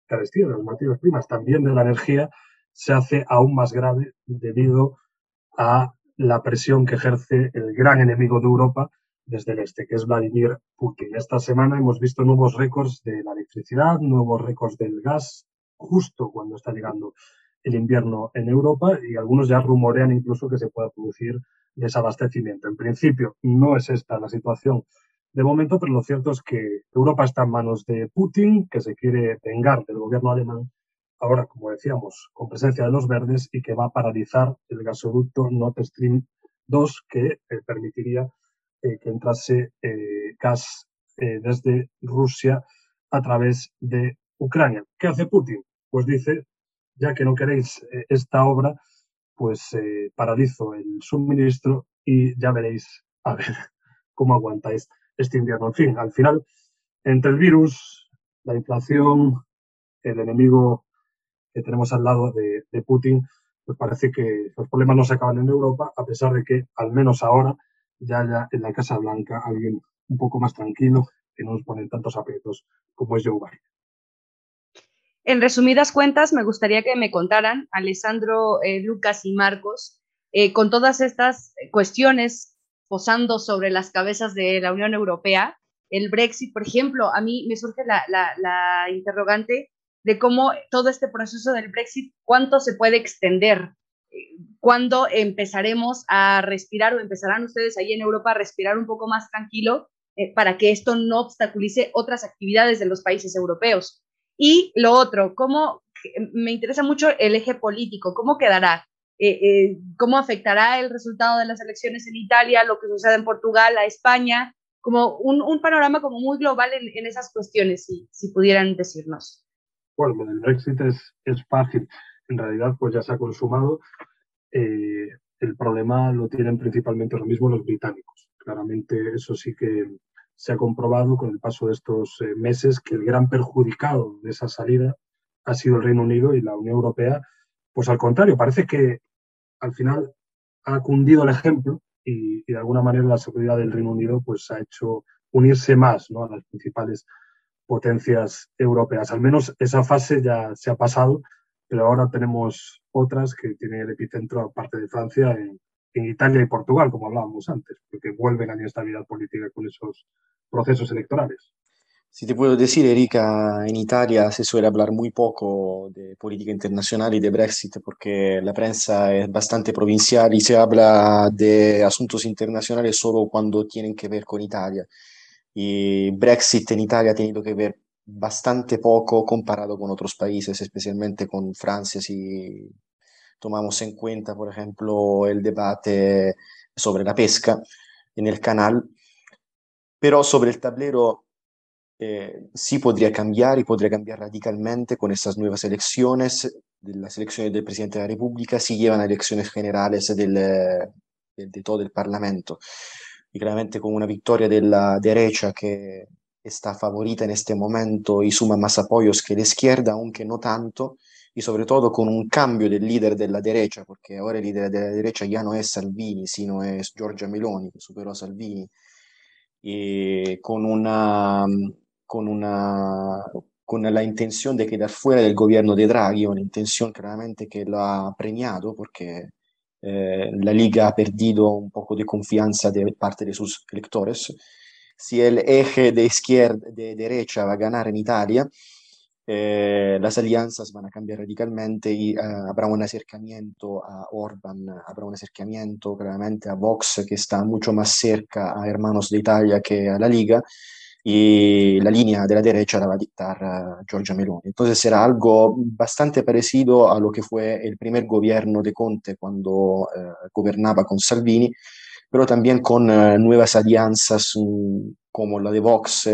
carestía de las materias primas, también de la energía, se hace aún más grave debido a la presión que ejerce el gran enemigo de Europa desde el este, que es Vladimir Putin. Esta semana hemos visto nuevos récords de la electricidad, nuevos récords del gas, justo cuando está llegando el invierno en Europa y algunos ya rumorean incluso que se pueda producir desabastecimiento. En principio, no es esta la situación de momento, pero lo cierto es que Europa está en manos de Putin, que se quiere vengar del gobierno alemán, ahora, como decíamos, con presencia de los verdes y que va a paralizar el gasoducto Nord Stream 2, que eh, permitiría eh, que entrase eh, gas desde Rusia a través de Ucrania. ¿Qué hace Putin? Pues dice, ya que no queréis esta obra, pues paralizo el suministro y ya veréis a ver cómo aguantáis este invierno. En fin, al final, entre el virus, la inflación, el enemigo que tenemos al lado de, Putin, pues parece que los problemas no se acaban en Europa, a pesar de que, al menos ahora, ya haya en la Casa Blanca alguien un poco más tranquilo que no nos pone tantos aprietos como es Joe Biden. En resumidas cuentas, me gustaría que me contaran, Alessandro, eh, Lucas y Marcos, eh, con todas estas cuestiones posando sobre las cabezas de la Unión Europea, el Brexit, por ejemplo, a mí me surge la, la interrogante de cómo todo este proceso del Brexit, cuánto se puede extender, cuándo empezaremos a respirar o empezarán ustedes ahí en Europa a respirar un poco más tranquilo eh, para que esto no obstaculice otras actividades de los países europeos. Y lo otro, cómo me interesa mucho el eje político, cómo quedará, eh, eh, cómo afectará el resultado de las elecciones en Italia, lo que sucede en Portugal, a España, como un, panorama como muy global en, esas cuestiones, si, si pudieran decirnos. Bueno, el Brexit es, es fácil. En realidad, pues ya se ha consumado. Eh, el problema lo tienen principalmente lo mismo los británicos. Claramente, eso sí que se ha comprobado con el paso de estos eh, meses que el gran perjudicado de esa salida ha sido el Reino Unido y la Unión Europea. Pues al contrario, parece que al final ha cundido el ejemplo y, de alguna manera la seguridad del Reino Unido pues ha hecho unirse más a las principales potencias europeas. Al menos esa fase ya se ha pasado, pero ahora tenemos otras que tienen el epicentro, aparte de Francia, en, Italia y Portugal, como hablábamos antes, porque vuelven a la inestabilidad política con esos procesos electorales. Si te puedo decir, Erika, en Italia se suele hablar muy poco de política internacional y de Brexit porque la prensa es bastante provincial y se habla de asuntos internacionales solo cuando tienen que ver con Italia. Y Brexit en Italia ha tenido que ver bastante poco comparado con otros países, especialmente con Francia, si tomamos en cuenta, por ejemplo, el debate sobre la pesca en el canal. Pero sobre el tablero eh, sí podría cambiar y podría cambiar radicalmente con estas nuevas elecciones, las elecciones del presidente de la República, si llevan a elecciones generales del, de todo el Parlamento. Y claramente con una victoria de la derecha que está favorita en este momento y suma más apoyos que la izquierda, aunque no tanto, sobre todo con un cambio del líder de la derecha, porque ahora el líder de la derecha ya no es Salvini, sino es Giorgia Meloni, que superó a Salvini, y con una, con una con la intención de quedar fuera del gobierno de Draghi, una intención claramente que lo ha premiado, porque eh, la liga ha perdido un poco de confianza de parte de sus electores. Si el eje de izquierda, de derecha va a ganar en Italia, eh, las alianzas van a cambiar radicalmente y eh, habrá un acercamiento a Orban, habrá un acercamiento claramente a Vox, que está mucho más cerca a Hermanos de Italia que a la Liga, y la línea de la derecha la va a dictar uh, Giorgia Meloni. Entonces será algo bastante parecido a lo que fue el primer gobierno de Conte cuando uh, gobernaba con Salvini, pero también con uh, nuevas alianzas um, como la de Vox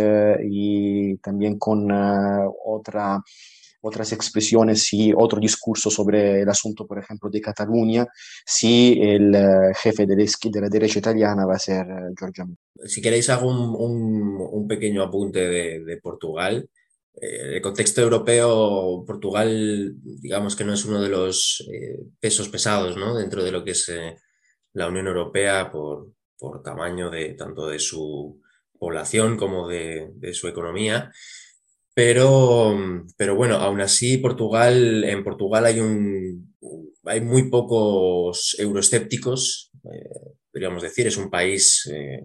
y también con otra otras expresiones y otro discurso sobre el asunto, por ejemplo, de Cataluña, si el uh, jefe de la, de la, derecha italiana va a ser uh, Giorgia. Si queréis hago un, un, un pequeño apunte de, de Portugal. Eh, el contexto europeo, Portugal, digamos que no es uno de los eh, pesos pesados ¿no? dentro de lo que es eh, la Unión Europea por, por tamaño de tanto de su población como de, de su economía. Pero, pero bueno, aún así Portugal, en Portugal hay un hay muy pocos euroescépticos, eh, podríamos decir, es un país eh,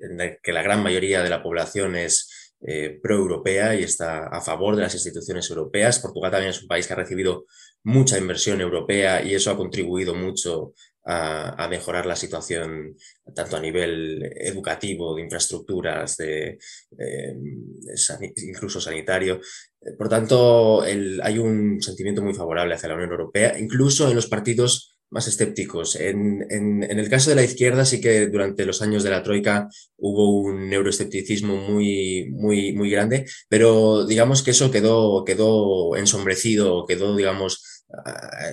en el que la gran mayoría de la población es eh, pro-europea y está a favor de las instituciones europeas. Portugal también es un país que ha recibido mucha inversión europea y eso ha contribuido mucho a, a, mejorar la situación tanto a nivel educativo, de infraestructuras, de, eh, incluso sanitario. Por tanto, el, hay un sentimiento muy favorable hacia la Unión Europea, incluso en los partidos más escépticos. En, en, en, el caso de la izquierda sí que durante los años de la Troika hubo un euroescepticismo muy, muy, muy grande, pero digamos que eso quedó, quedó ensombrecido, quedó, digamos,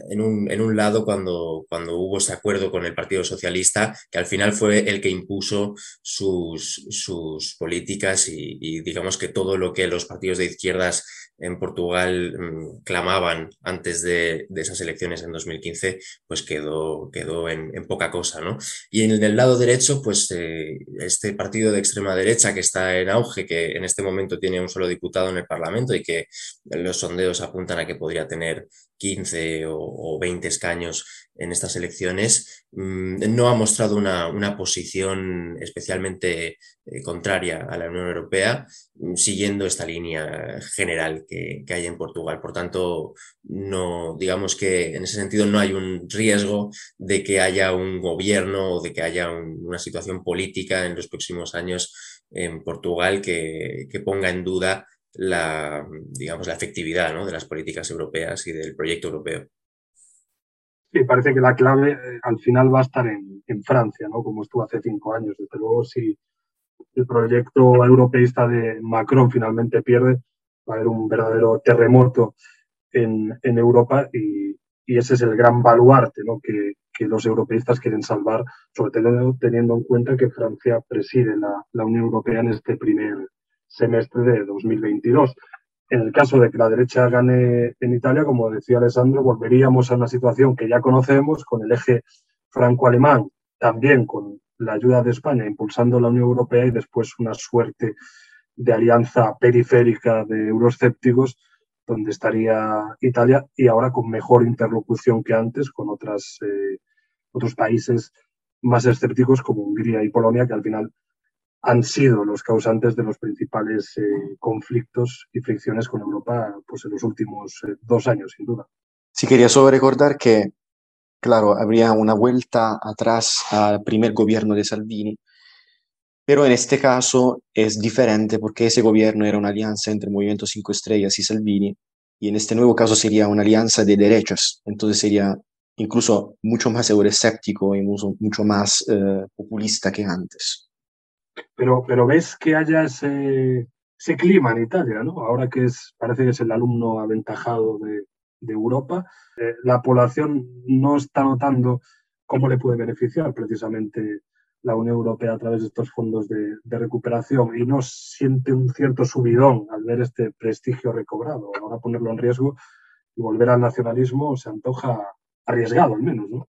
en un, en un lado cuando, cuando hubo ese acuerdo con el Partido Socialista, que al final fue el que impuso sus, sus políticas y, y digamos que todo lo que los partidos de izquierdas en Portugal mmm, clamaban antes de, de, esas elecciones en 2015, pues quedó, quedó en, en, poca cosa, ¿no? Y en el lado derecho, pues eh, este partido de extrema derecha que está en auge, que en este momento tiene un solo diputado en el Parlamento y que los sondeos apuntan a que podría tener 15 o, o 20 escaños en estas elecciones, mmm, no ha mostrado una, una posición especialmente eh, contraria a la Unión Europea, mmm, siguiendo esta línea general que, que, hay en Portugal. Por tanto, no, digamos que en ese sentido no hay un riesgo de que haya un gobierno o de que haya un, una situación política en los próximos años en Portugal que, que ponga en duda la, digamos, la efectividad ¿no? de las políticas europeas y del proyecto europeo. Sí, parece que la clave eh, al final va a estar en, en, Francia, ¿no? Como estuvo hace cinco años. Desde luego, si el proyecto europeísta de Macron finalmente pierde, va a haber un verdadero terremoto en, en Europa y, y, ese es el gran baluarte ¿no? que, que, los europeístas quieren salvar, sobre todo teniendo en cuenta que Francia preside la, la Unión Europea en este primer semestre de 2022. En el caso de que la derecha gane en Italia, como decía Alessandro, volveríamos a una situación que ya conocemos con el eje franco-alemán, también con la ayuda de España impulsando la Unión Europea y después una suerte de alianza periférica de euroscépticos donde estaría Italia y ahora con mejor interlocución que antes con otras, eh, otros países más escépticos como Hungría y Polonia, que al final han sido los causantes de los principales eh, conflictos y fricciones con Europa pues, en los últimos eh, dos años, sin duda. Sí, quería solo recordar que, claro, habría una vuelta atrás al primer gobierno de Salvini, pero en este caso es diferente porque ese gobierno era una alianza entre Movimiento 5 Estrellas y Salvini, y en este nuevo caso sería una alianza de derechas, entonces sería incluso mucho más euroescéptico y mucho, mucho más eh, populista que antes. Pero, pero ves que haya ese, clima en Italia, ¿no? Ahora que es, parece que es el alumno aventajado de, de Europa, eh, la población no está notando cómo le puede beneficiar precisamente la Unión Europea a través de estos fondos de, de, recuperación y no siente un cierto subidón al ver este prestigio recobrado. Ahora ponerlo en riesgo y volver al nacionalismo se antoja arriesgado al menos, ¿no?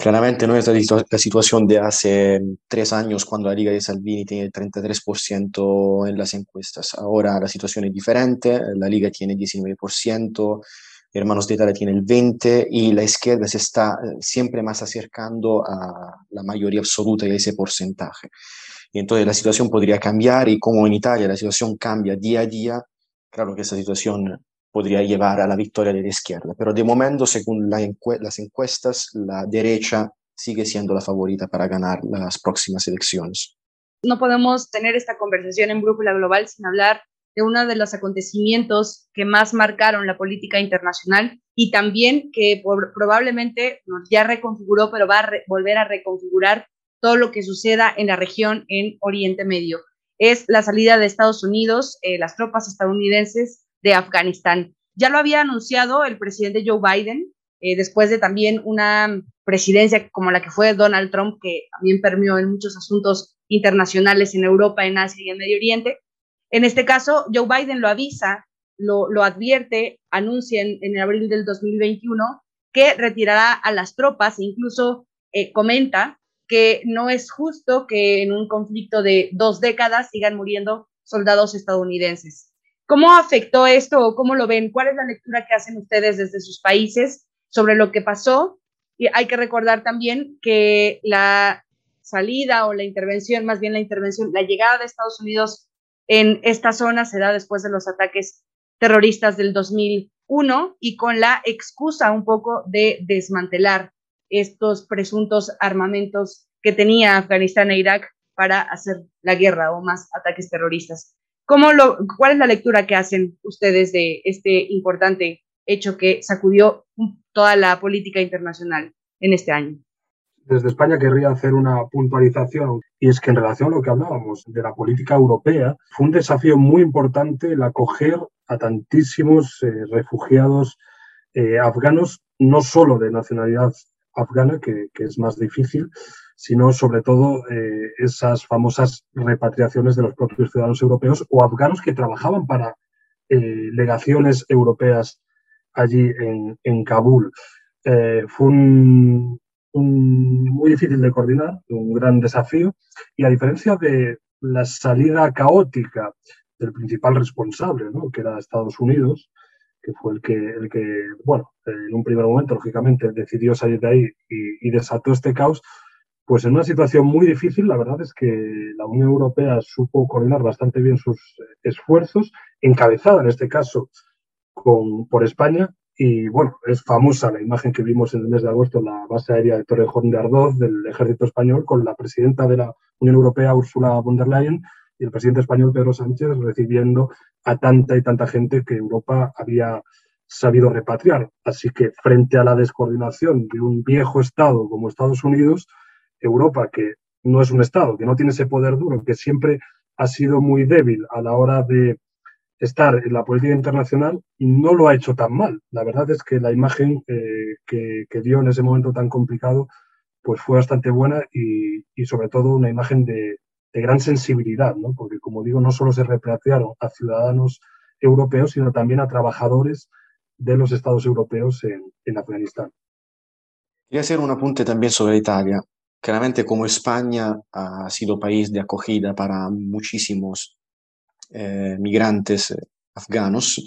Claramente no es la, situación de hace tres años cuando la Liga de Salvini tiene el 33% en las encuestas. Ahora la situación es diferente, la Liga tiene 19%, Hermanos de Italia tiene el 20% y la izquierda se está eh, siempre más acercando a la mayoría absoluta de ese porcentaje. Y entonces la situación podría cambiar y como en Italia la situación cambia día a día, claro que esa situación podría llevar a la victoria de la izquierda, pero de momento, según las encuestas, la derecha sigue siendo la favorita para ganar las próximas elecciones. No podemos tener esta conversación en Brújula Global sin hablar de uno de los acontecimientos que más marcaron la política internacional y también que probablemente ya reconfiguró, pero va a volver a reconfigurar todo lo que suceda en la región en Oriente Medio. Es la salida de Estados Unidos, eh, las tropas estadounidenses de Afganistán. Ya lo había anunciado el presidente Joe Biden, eh, después de también una presidencia como la que fue Donald Trump, que también permeó en muchos asuntos internacionales en Europa, en Asia y en Medio Oriente. En este caso, Joe Biden lo avisa, lo, lo advierte, anuncia en, en, abril del 2021 que retirará a las tropas e incluso eh, comenta que no es justo que en un conflicto de dos décadas sigan muriendo soldados estadounidenses. ¿Cómo afectó esto o cómo lo ven? ¿Cuál es la lectura que hacen ustedes desde sus países sobre lo que pasó? Y hay que recordar también que la salida o la intervención, más bien la intervención, la llegada de Estados Unidos en esta zona se da después de los ataques terroristas del 2001 y con la excusa un poco de desmantelar estos presuntos armamentos que tenía Afganistán e Irak para hacer la guerra o más ataques terroristas. ¿Cómo lo, ¿Cuál es la lectura que hacen ustedes de este importante hecho que sacudió toda la política internacional en este año? Desde España querría hacer una puntualización y es que en relación a lo que hablábamos de la política europea, fue un desafío muy importante el acoger a tantísimos eh, refugiados eh, afganos, no solo de nacionalidad afgana, que, es más difícil, sino sobre todo eh, esas famosas repatriaciones de los propios ciudadanos europeos o afganos que trabajaban para legaciones europeas allí en, en Kabul. fue un, muy difícil de coordinar, un gran desafío, y a diferencia de la salida caótica del principal responsable, que era Estados Unidos, que fue el que, el que, bueno, en un primer momento, lógicamente, decidió salir de ahí y, desató este caos, pues en una situación muy difícil, la verdad es que la Unión Europea supo coordinar bastante bien sus esfuerzos, encabezada en este caso con, por España, y bueno, es famosa la imagen que vimos en el mes de agosto en la base aérea de Torrejón de Ardoz del ejército español con la presidenta de la Unión Europea, Ursula von der Leyen, y el presidente español, Pedro Sánchez, recibiendo a tanta y tanta gente que Europa había sabido repatriar. Así que frente a la descoordinación de un viejo Estado como Estados Unidos, Europa, que no es un Estado, que no tiene ese poder duro, que siempre ha sido muy débil a la hora de estar en la política internacional no lo ha hecho tan mal. La verdad es que la imagen eh, que, dio en ese momento tan complicado pues fue bastante buena y, sobre todo una imagen de, gran sensibilidad, ¿no? porque como digo, no solo se repatriaron a ciudadanos europeos, sino también a trabajadores de los estados europeos en, en Afganistán. Quería hacer un apunte también sobre Italia. Claramente como España ha sido país de acogida para muchísimos eh, migrantes eh, afganos,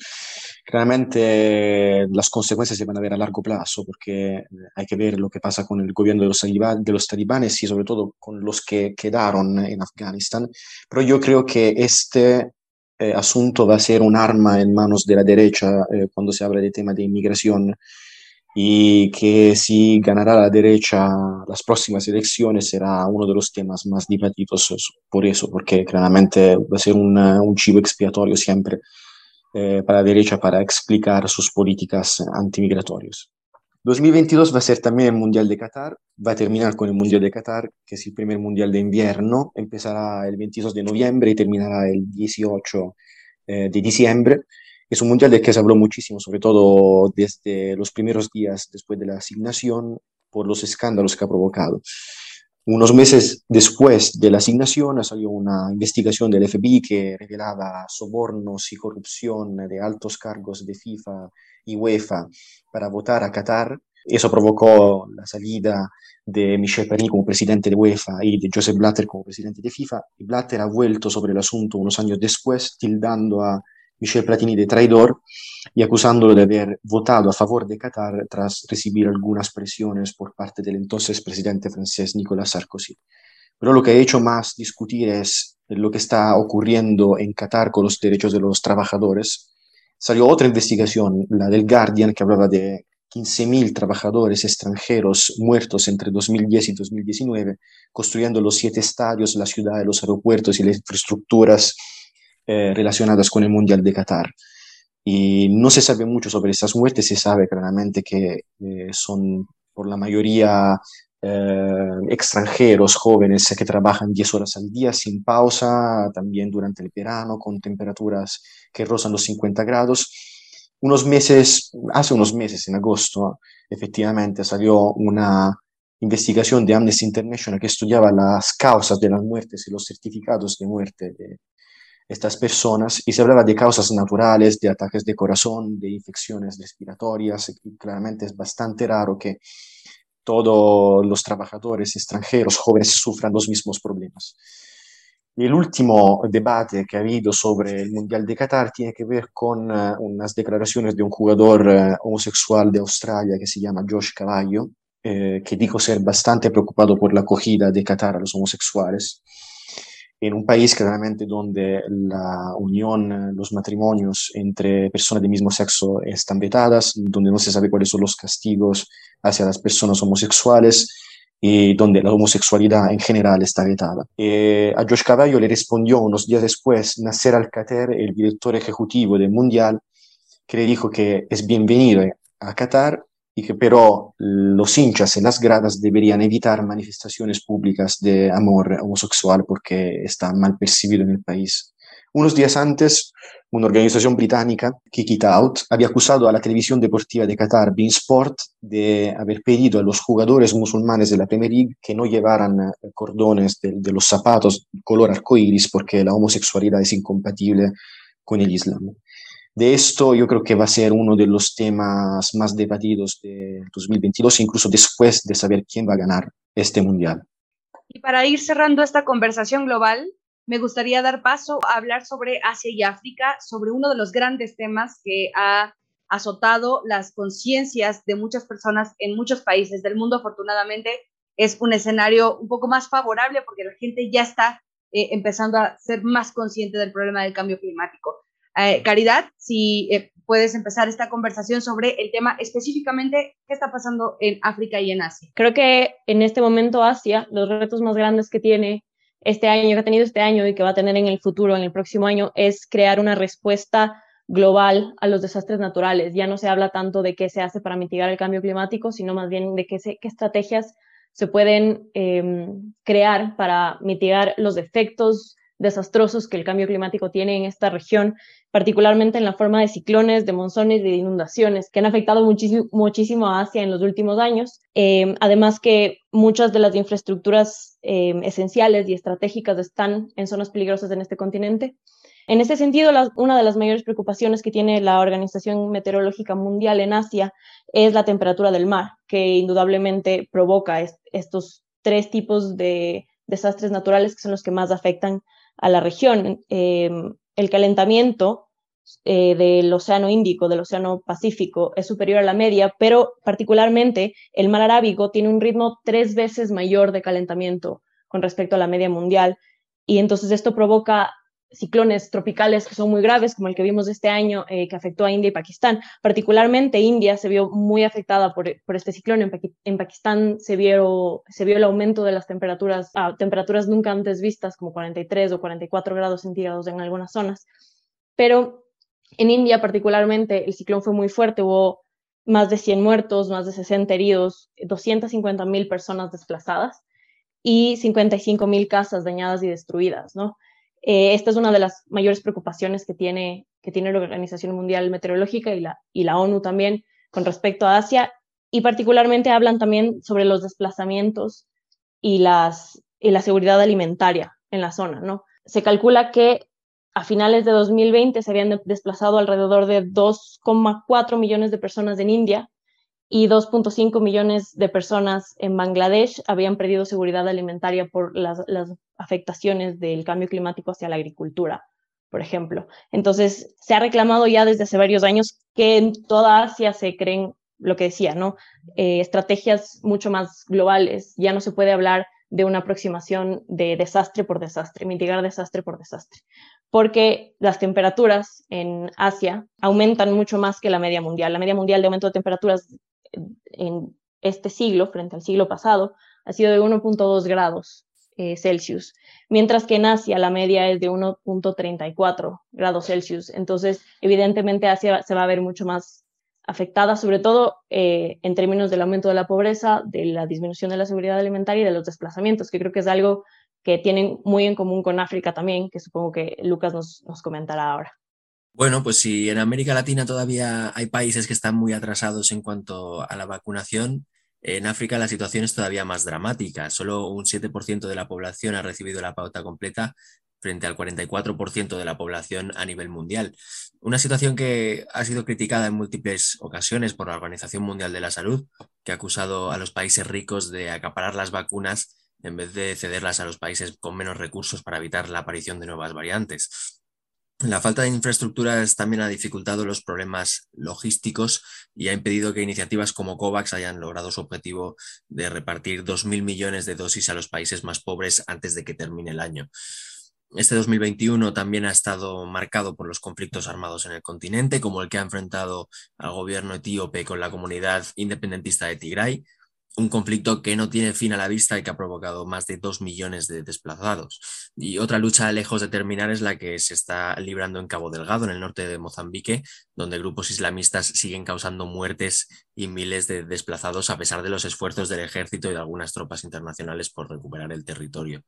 claramente las consecuencias se van a ver a largo plazo porque hay que ver lo que pasa con el gobierno de los, de los talibanes y sobre todo con los que quedaron en Afganistán. Pero yo creo que este eh, asunto va a ser un arma en manos de la derecha cuando se habla de tema de inmigración y que si ganará la derecha las próximas elecciones será uno de los temas más debatidos por eso, porque claramente va a ser un chivo expiatorio siempre eh, para la derecha para explicar sus políticas antimigratorias. 2022 va a ser también el Mundial de Qatar, va a terminar con el Mundial de Qatar, que es el primer Mundial de invierno, empezará el 22 de noviembre y terminará el 18 eh, de diciembre. Es un mundial del que se habló muchísimo, sobre todo desde los primeros días después de la asignación, por los escándalos que ha provocado. Unos meses después de la asignación salió una investigación del FBI que revelaba sobornos y corrupción de altos cargos de FIFA y UEFA para votar a Qatar. Eso provocó la salida de Michel Platini como presidente de UEFA y de Joseph Blatter como presidente de FIFA. Blatter ha vuelto sobre el asunto unos años después, tildando a Michel Platini de traidor y acusándolo de haber votado a favor de Qatar tras recibir algunas presiones por parte del entonces presidente francés Nicolas Sarkozy. Pero lo que ha hecho más discutir es lo que está ocurriendo en Qatar con los derechos de los trabajadores, salió otra investigación, la del Guardian, que hablaba de 15.000 trabajadores extranjeros muertos entre 2010 y 2019, construyendo los siete estadios, la ciudad, los aeropuertos y las infraestructuras eh, relacionadas con el Mundial de Qatar. Y no se sabe mucho sobre estas muertes, se sabe claramente que eh, son por la mayoría eh, extranjeros jóvenes que trabajan 10 horas al día sin pausa, también durante el verano, con temperaturas que rozan los 50 grados unos meses, hace unos meses, en agosto, efectivamente salió una investigación de Amnesty International que estudiaba las causas de las muertes y los certificados de muerte de estas personas y se hablaba de causas naturales, de ataques de corazón, de infecciones respiratorias. Y claramente es bastante raro que todos los trabajadores extranjeros jóvenes sufran los mismos problemas. El último debate que ha habido sobre el Mundial de Qatar tiene que ver con uh, unas declaraciones de un jugador uh, homosexual de Australia que se llama Josh Cavallo, eh, que dijo ser bastante preocupado por la acogida de Qatar a los homosexuales. En un país claramente donde la unión, los matrimonios entre personas del mismo sexo están vetadas, donde no se sabe cuáles son los castigos hacia las personas homosexuales, y donde la homosexualidad en general está vetada. Eh, a Josh Cavallo le respondió unos días después Nasser Al-Qatar, el director ejecutivo del Mundial, que le dijo que es bienvenido a Qatar y que pero los hinchas en las gradas deberían evitar manifestaciones públicas de amor homosexual porque está mal percibido en el país. Unos días antes, una organización británica, Kick It Out, había acusado a la televisión deportiva de Qatar, Bein Sport, de haber pedido a los jugadores musulmanes de la Premier League que no llevaran eh, cordones de, los zapatos color arcoíris porque la homosexualidad es incompatible con el Islam. De esto yo creo que va a ser uno de los temas más debatidos de 2022, incluso después de saber quién va a ganar este mundial. Y para ir cerrando esta conversación global, me gustaría dar paso a hablar sobre Asia y África, sobre uno de los grandes temas que ha azotado las conciencias de muchas personas en muchos países del mundo. Afortunadamente, es un escenario un poco más favorable porque la gente ya está eh, empezando a ser más consciente del problema del cambio climático. Eh, Caridad, si eh, puedes empezar esta conversación sobre el tema específicamente qué está pasando en África y en Asia. Creo que en este momento Asia, los retos más grandes que tiene este año, que ha tenido este año y que va a tener en el futuro, en el próximo año, es crear una respuesta global a los desastres naturales. Ya no se habla tanto de qué se hace para mitigar el cambio climático, sino más bien de qué, qué estrategias se pueden em, crear para mitigar los efectos desastrosos que el cambio climático tiene en esta región, particularmente en la forma de ciclones, de monzones de inundaciones, que han afectado muchísimo, muchísimo a Asia en los últimos años. Em, además que muchas de las infraestructuras em, esenciales y estratégicas están en zonas peligrosas en este continente. En ese sentido, una de las mayores preocupaciones que tiene la Organización Meteorológica Mundial en Asia es la temperatura del mar, que indudablemente provoca estos tres tipos de desastres naturales que son los que más afectan a la región. Em, el calentamiento eh, del Océano Índico, del Océano Pacífico, es superior a la media, pero particularmente el mar Arábigo tiene un ritmo tres veces mayor de calentamiento con respecto a la media mundial. Y entonces esto provoca ciclones tropicales que son muy graves, como el que vimos este año, eh, que afectó a India y Pakistán. Particularmente India se vio muy afectada por, este ciclón. En, Pakistán se vio, se vio el aumento de las temperaturas temperaturas nunca antes vistas, como 43 o 44 grados centígrados en algunas zonas. Pero en India particularmente el ciclón fue muy fuerte, hubo más de 100 muertos, más de 60 heridos, 250 mil personas desplazadas y 55 mil casas dañadas y destruidas, ¿no? Eh, esta es una de las mayores preocupaciones que tiene, que tiene la Organización Mundial Meteorológica y la, y la ONU también con respecto a Asia, y particularmente hablan también sobre los desplazamientos y, las, y la seguridad alimentaria en la zona. ¿no? Se calcula que a finales de 2020 se habían desplazado alrededor de 2,4 millones de personas en India y 2.5 millones de personas en Bangladesh habían perdido seguridad alimentaria por las, afectaciones del cambio climático hacia la agricultura, por ejemplo. Entonces, se ha reclamado ya desde hace varios años que en toda Asia se creen, lo que decía, ¿no? Eh, estrategias mucho más globales. Ya no se puede hablar de una aproximación de desastre por desastre, mitigar desastre por desastre. porque las temperaturas en Asia aumentan mucho más que la media mundial. La media mundial de aumento de temperaturas en este siglo, frente al siglo pasado, ha sido de 1.2 grados eh, Celsius, mientras que en Asia la media es de 1.34 grados Celsius. Entonces, evidentemente Asia se va a ver mucho más afectada, sobre todo eh, en términos del aumento de la pobreza, de la disminución de la seguridad alimentaria y de los desplazamientos, que creo que es algo que tienen muy en común con África también, que supongo que Lucas nos, nos comentará ahora. Bueno, pues si en América Latina todavía hay países que están muy atrasados en cuanto a la vacunación, en África la situación es todavía más dramática. Solo un 7% de la población ha recibido la pauta completa frente al 44% de la población a nivel mundial. Una situación que ha sido criticada en múltiples ocasiones por la Organización Mundial de la Salud, que ha acusado a los países ricos de acaparar las vacunas en vez de cederlas a los países con menos recursos para evitar la aparición de nuevas variantes. La falta de infraestructuras también ha dificultado los problemas logísticos y ha impedido que iniciativas como COVAX hayan logrado su objetivo de repartir 2.000 millones de dosis a los países más pobres antes de que termine el año. Este 2021 también ha estado marcado por los conflictos armados en el continente, como el que ha enfrentado al gobierno etíope con la comunidad independentista de Tigray, un conflicto que no tiene fin a la vista y que ha provocado más de dos millones de desplazados. Y otra lucha lejos de terminar es la que se está librando en Cabo Delgado, en el norte de Mozambique, donde grupos islamistas siguen causando muertes y miles de desplazados a pesar de los esfuerzos del ejército y de algunas tropas internacionales por recuperar el territorio.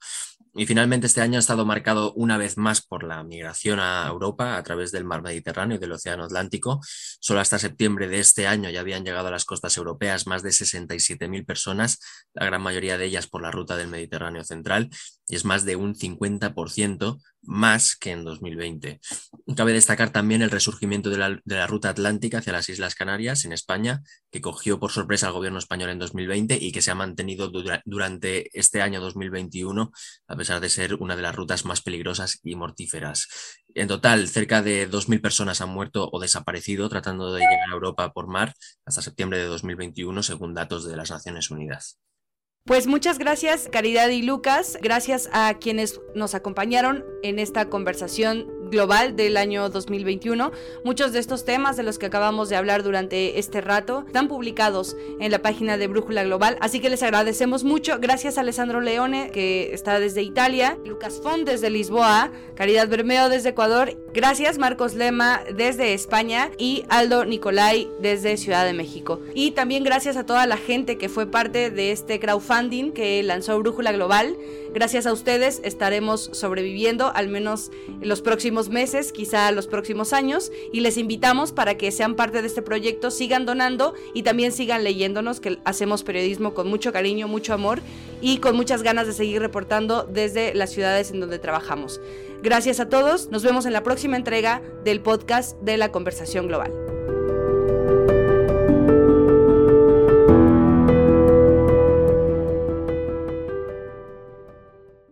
Y finalmente este año ha estado marcado una vez más por la migración a Europa a través del mar Mediterráneo y del Océano Atlántico. Solo hasta septiembre de este año ya habían llegado a las costas europeas más de 67.000 personas, la gran mayoría de ellas por la ruta del Mediterráneo central, y es más de un 50% más que en 2020. Cabe destacar también el resurgimiento de la, ruta atlántica hacia las Islas Canarias en España, que cogió por sorpresa al gobierno español en 2020 y que se ha mantenido durante este año 2021, a pesar de ser una de las rutas más peligrosas y mortíferas. En total, cerca de 2.000 personas han muerto o desaparecido tratando de llegar a Europa por mar hasta septiembre de 2021, según datos de las Naciones Unidas. Pues muchas gracias, Caridad y Lucas. Gracias a quienes nos acompañaron en esta conversación global del año 2021. Muchos de estos temas de los que acabamos de hablar durante este rato están publicados en la página de Brújula Global, así que les agradecemos mucho. Gracias a Alessandro Leone, que está desde Italia, Lucas Font desde Lisboa, Caridad Bermeo desde Ecuador, gracias Marcos Lema desde España y Aldo Nicolai desde Ciudad de México. Y también gracias a toda la gente que fue parte de este crowdfunding que lanzó Brújula Global. Gracias a ustedes estaremos sobreviviendo al menos en los próximos meses, quizá los próximos años, y les invitamos para que sean parte de este proyecto, sigan donando y también sigan leyéndonos, que hacemos periodismo con mucho cariño, mucho amor y con muchas ganas de seguir reportando desde las ciudades en donde trabajamos. Gracias a todos, nos vemos en la próxima entrega del podcast de la conversación global.